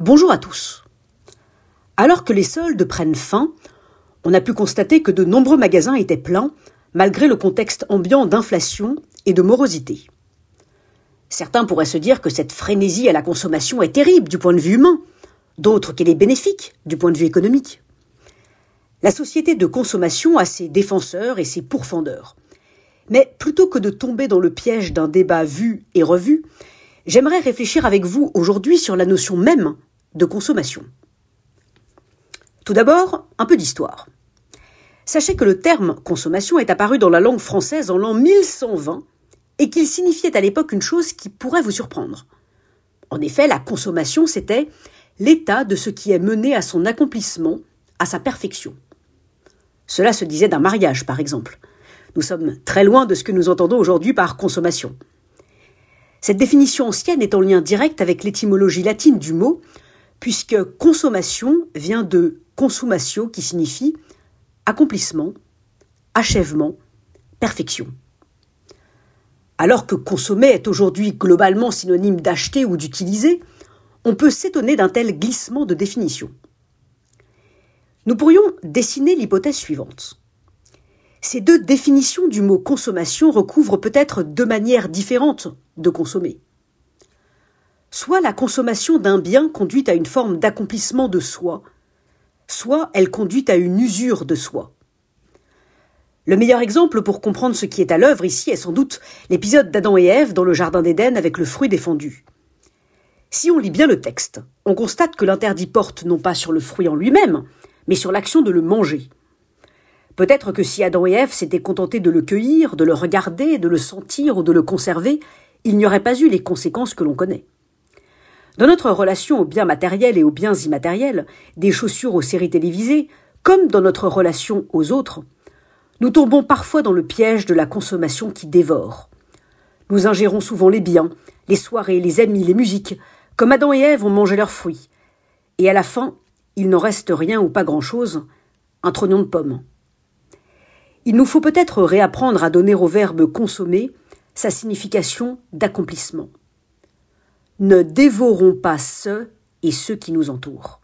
Bonjour à tous. Alors que les soldes prennent fin, on a pu constater que de nombreux magasins étaient pleins, malgré le contexte ambiant d'inflation et de morosité. Certains pourraient se dire que cette frénésie à la consommation est terrible du point de vue humain, d'autres qu'elle est bénéfique du point de vue économique. La société de consommation a ses défenseurs et ses pourfendeurs. Mais plutôt que de tomber dans le piège d'un débat vu et revu, j'aimerais réfléchir avec vous aujourd'hui sur la notion même de consommation. Tout d'abord, un peu d'histoire. Sachez que le terme consommation est apparu dans la langue française en l'an 1120 et qu'il signifiait à l'époque une chose qui pourrait vous surprendre. En effet, la consommation, c'était l'état de ce qui est mené à son accomplissement, à sa perfection. Cela se disait d'un mariage, par exemple. Nous sommes très loin de ce que nous entendons aujourd'hui par consommation. Cette définition ancienne est en lien direct avec l'étymologie latine du mot, puisque consommation vient de consumatio qui signifie accomplissement, achèvement, perfection. Alors que consommer est aujourd'hui globalement synonyme d'acheter ou d'utiliser, on peut s'étonner d'un tel glissement de définition. Nous pourrions dessiner l'hypothèse suivante. Ces deux définitions du mot consommation recouvrent peut-être deux manières différentes de consommer soit la consommation d'un bien conduit à une forme d'accomplissement de soi, soit elle conduit à une usure de soi. Le meilleur exemple pour comprendre ce qui est à l'œuvre ici est sans doute l'épisode d'Adam et Ève dans le Jardin d'Éden avec le fruit défendu. Si on lit bien le texte, on constate que l'interdit porte non pas sur le fruit en lui-même, mais sur l'action de le manger. Peut-être que si Adam et Ève s'étaient contentés de le cueillir, de le regarder, de le sentir ou de le conserver, il n'y aurait pas eu les conséquences que l'on connaît. Dans notre relation aux biens matériels et aux biens immatériels, des chaussures aux séries télévisées, comme dans notre relation aux autres, nous tombons parfois dans le piège de la consommation qui dévore. Nous ingérons souvent les biens, les soirées, les amis, les musiques, comme Adam et Ève ont mangé leurs fruits. Et à la fin, il n'en reste rien ou pas grand-chose, un trognon de pomme. Il nous faut peut-être réapprendre à donner au verbe consommer sa signification d'accomplissement ne dévorons pas ceux et ceux qui nous entourent.